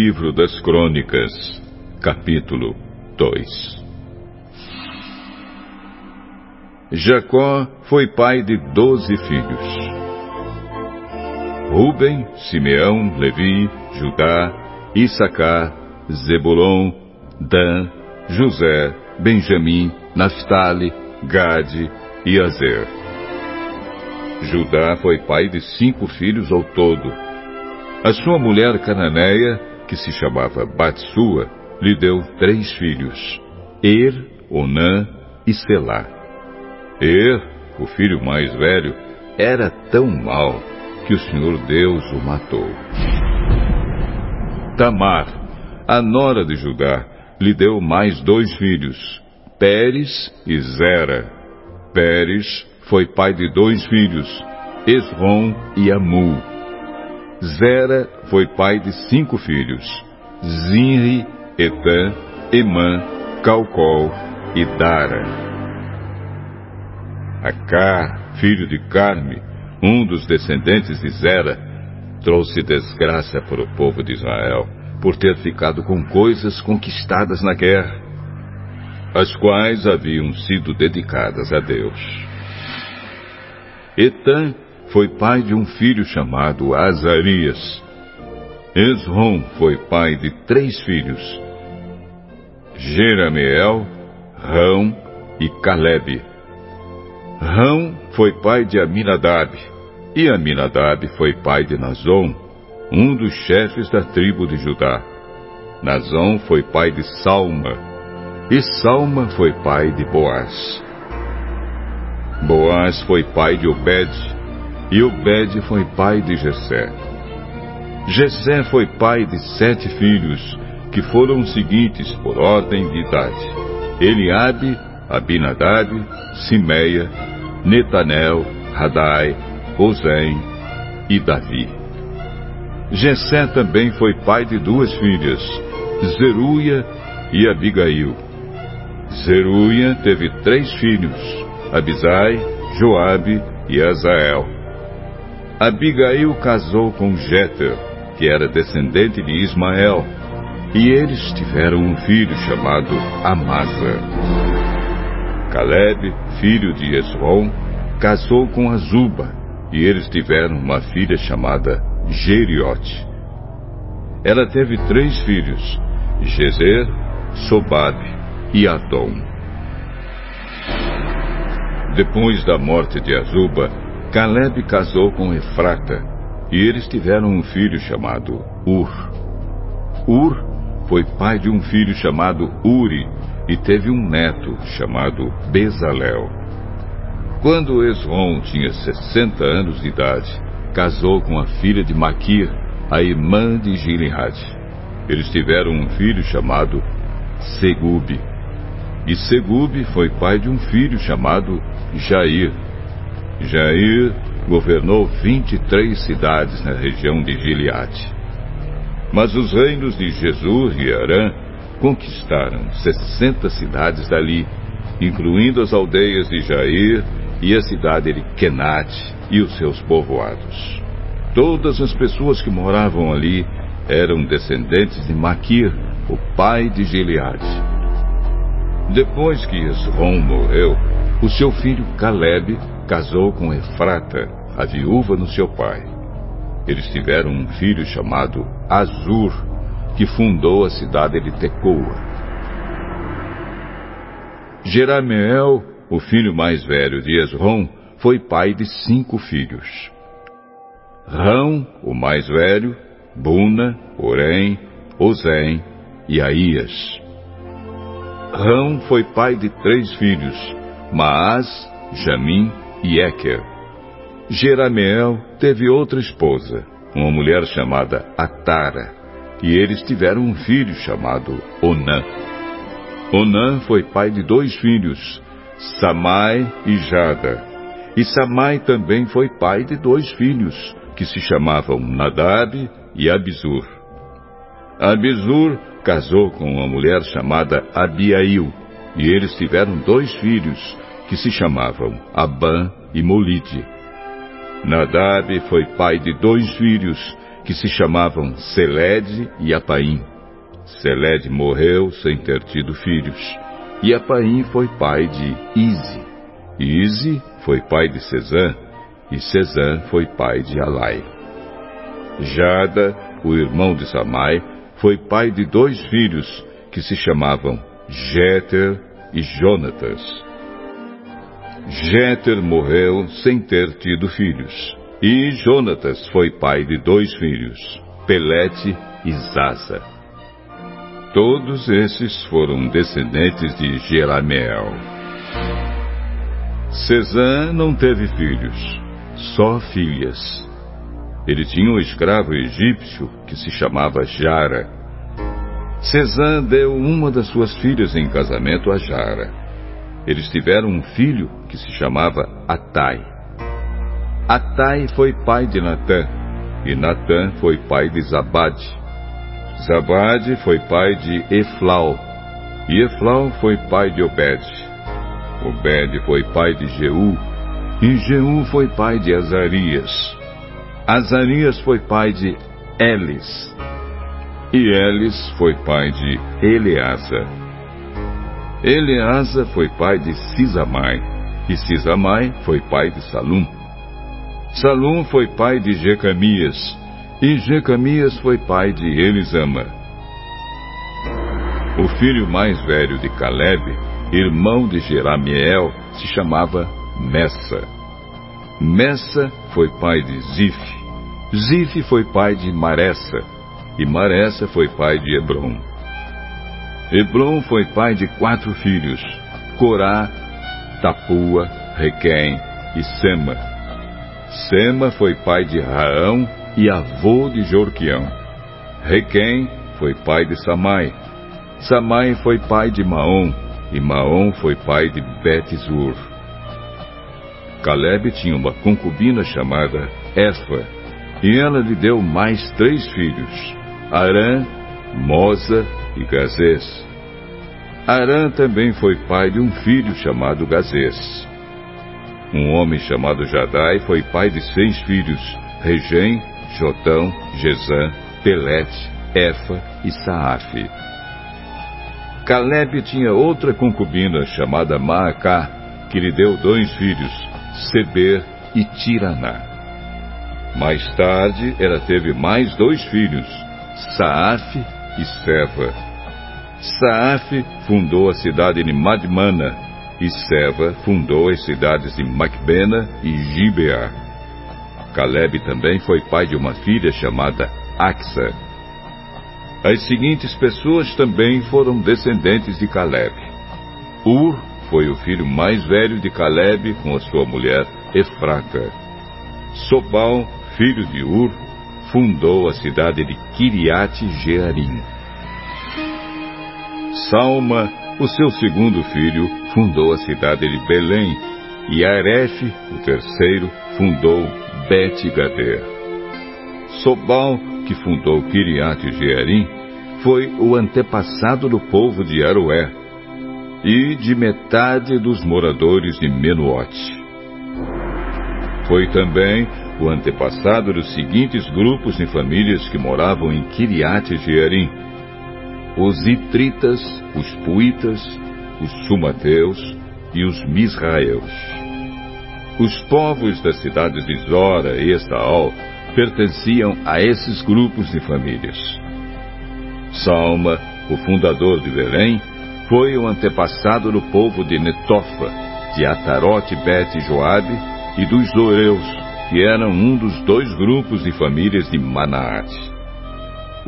Livro das Crônicas, capítulo 2 Jacó foi pai de doze filhos. Ruben, Simeão, Levi, Judá, Issacar, Zebulon, Dan, José, Benjamim, Naphtali, Gade e Azer. Judá foi pai de cinco filhos ao todo. A sua mulher cananeia, que se chamava Batsua, lhe deu três filhos, Er, Onã e Selá. Er, o filho mais velho, era tão mau que o Senhor Deus o matou. Tamar, a nora de Judá, lhe deu mais dois filhos, Pérez e Zera. Pérez foi pai de dois filhos, Esrom e Amu. Zera foi pai de cinco filhos, Zinri, Etã, Emã, Calcol e Dara. Acá, filho de Carme, um dos descendentes de Zera, trouxe desgraça para o povo de Israel por ter ficado com coisas conquistadas na guerra, as quais haviam sido dedicadas a Deus. Etã foi pai de um filho chamado Azarias. Esrom foi pai de três filhos: Jerameel, Rão e Caleb. Rão foi pai de Aminadab, e Aminadab foi pai de Nazon, um dos chefes da tribo de Judá. Nazon foi pai de Salma, e Salma foi pai de Boaz. Boaz foi pai de Obed, e Obed foi pai de Jessé. Jessé foi pai de sete filhos, que foram os seguintes por ordem de idade: Eliabe, Abinadab, Simeia, Netanel, Radai, Ozem e Davi. Jessé também foi pai de duas filhas, Zeruia e Abigail. Zeruia teve três filhos, Abisai, Joabe e Azael. Abigail casou com Jéter, que era descendente de Ismael, e eles tiveram um filho chamado Amasa. Caleb, filho de Esrom, casou com Azuba, e eles tiveram uma filha chamada Jeriote. Ela teve três filhos, Gezer, Sobabe e Adom. Depois da morte de Azuba, Caleb casou com Efrata, e eles tiveram um filho chamado Ur. Ur foi pai de um filho chamado Uri, e teve um neto chamado Bezalel. Quando Esrom tinha 60 anos de idade, casou com a filha de Maquir, a irmã de Gilead. Eles tiveram um filho chamado Segube. E Segube foi pai de um filho chamado Jair. Jair governou 23 cidades na região de Gileade. Mas os reinos de Jesus e Arã conquistaram 60 cidades dali, incluindo as aldeias de Jair e a cidade de Kenate e os seus povoados. Todas as pessoas que moravam ali eram descendentes de Maquir, o pai de Gileade. Depois que Esrom morreu, o seu filho Caleb casou com Efrata, a viúva do seu pai. Eles tiveram um filho chamado Azur, que fundou a cidade de Tecoa. Jerameel, o filho mais velho de Esrom, foi pai de cinco filhos. Rão, o mais velho, Buna, Orém, Ozém e Aías. Rão foi pai de três filhos, Maás, Jamim e Eker. Jerameel teve outra esposa, uma mulher chamada Atara, e eles tiveram um filho chamado Onã. Onã foi pai de dois filhos, Samai e Jada. E Samai também foi pai de dois filhos, que se chamavam Nadab e Abizur. Abizur casou com uma mulher chamada Abiail, e eles tiveram dois filhos, que se chamavam Abã e Molide. Nadab foi pai de dois filhos, que se chamavam Seled e Apaim. Seled morreu sem ter tido filhos, e Apaim foi pai de Ize. Ize foi pai de Cesã, e Cesã foi pai de Alai. Jada, o irmão de Samai, foi pai de dois filhos que se chamavam Jéter e Jonatas. Jéter morreu sem ter tido filhos. E Jonatas foi pai de dois filhos, Pelete e Zaza. Todos esses foram descendentes de Jerameel. Cesã não teve filhos, só filhas. Ele tinha um escravo egípcio que se chamava Jara. Cesã deu uma das suas filhas em casamento a Jara. Eles tiveram um filho que se chamava Atai. Atai foi pai de Natã, e Natã foi pai de Zabade. Zabade foi pai de Eflau, e Eflau foi pai de Obed. Obed foi pai de Jeú, e Jeú foi pai de Azarias. Azarias foi pai de Elis, e Elis foi pai de Eleasa. Eleasa foi pai de Sisamai, e Sisamai foi pai de Salum. Salum foi pai de Jecamias, e Jecamias foi pai de Elisama. O filho mais velho de Caleb, irmão de Jeramiel, se chamava Messa. Messa foi pai de Zif. Zif foi pai de Maressa, e Maressa foi pai de Hebron. Hebron foi pai de quatro filhos: Corá, Tapua, Requém e Sema. Sema foi pai de Raão e avô de Jorquião. Requém foi pai de Samai. Samai foi pai de Maom, e Maom foi pai de Bet-zur. Caleb tinha uma concubina chamada Efa, e ela lhe deu mais três filhos, Arã, Mosa e Gazês. Arã também foi pai de um filho chamado Gazês. Um homem chamado Jadai foi pai de seis filhos: Regem, Jotão, Gesã, Pelete, Efa e Saafe. Caleb tinha outra concubina chamada Maacá, que lhe deu dois filhos, Seber e Tiraná. Mais tarde, ela teve mais dois filhos, Saafe e Seva. Saafe fundou a cidade de Madmana, e Seva fundou as cidades de Macbena e Gibeá. Caleb também foi pai de uma filha chamada Axa. As seguintes pessoas também foram descendentes de Caleb. Ur foi o filho mais velho de Caleb com a sua mulher Efrata. Sobal, filho de Ur, fundou a cidade de Kiriat Jearim. Salma, o seu segundo filho, fundou a cidade de Belém, e Aref, o terceiro, fundou Bet-Gader. Sobal, que fundou Kiriat Jearim, foi o antepassado do povo de Aroé e de metade dos moradores de Menuote. Foi também o antepassado dos seguintes grupos de famílias que moravam em Kiriat Jearim: os Itritas, os Puitas, os Sumateus e os Misraeus. Os povos das cidades de Zora e Estaol pertenciam a esses grupos de famílias. Salma, o fundador de Belém, foi o antepassado do povo de Netofa, de Atarote Bet Joabe e dos Doreus, que eram um dos dois grupos de famílias de Manaate.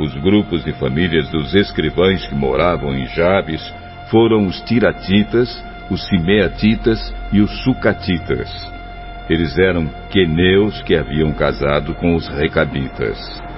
Os grupos de famílias dos escrivães que moravam em Jabes foram os Tiratitas, os Simeatitas e os Sucatitas. Eles eram queneus que haviam casado com os Recabitas.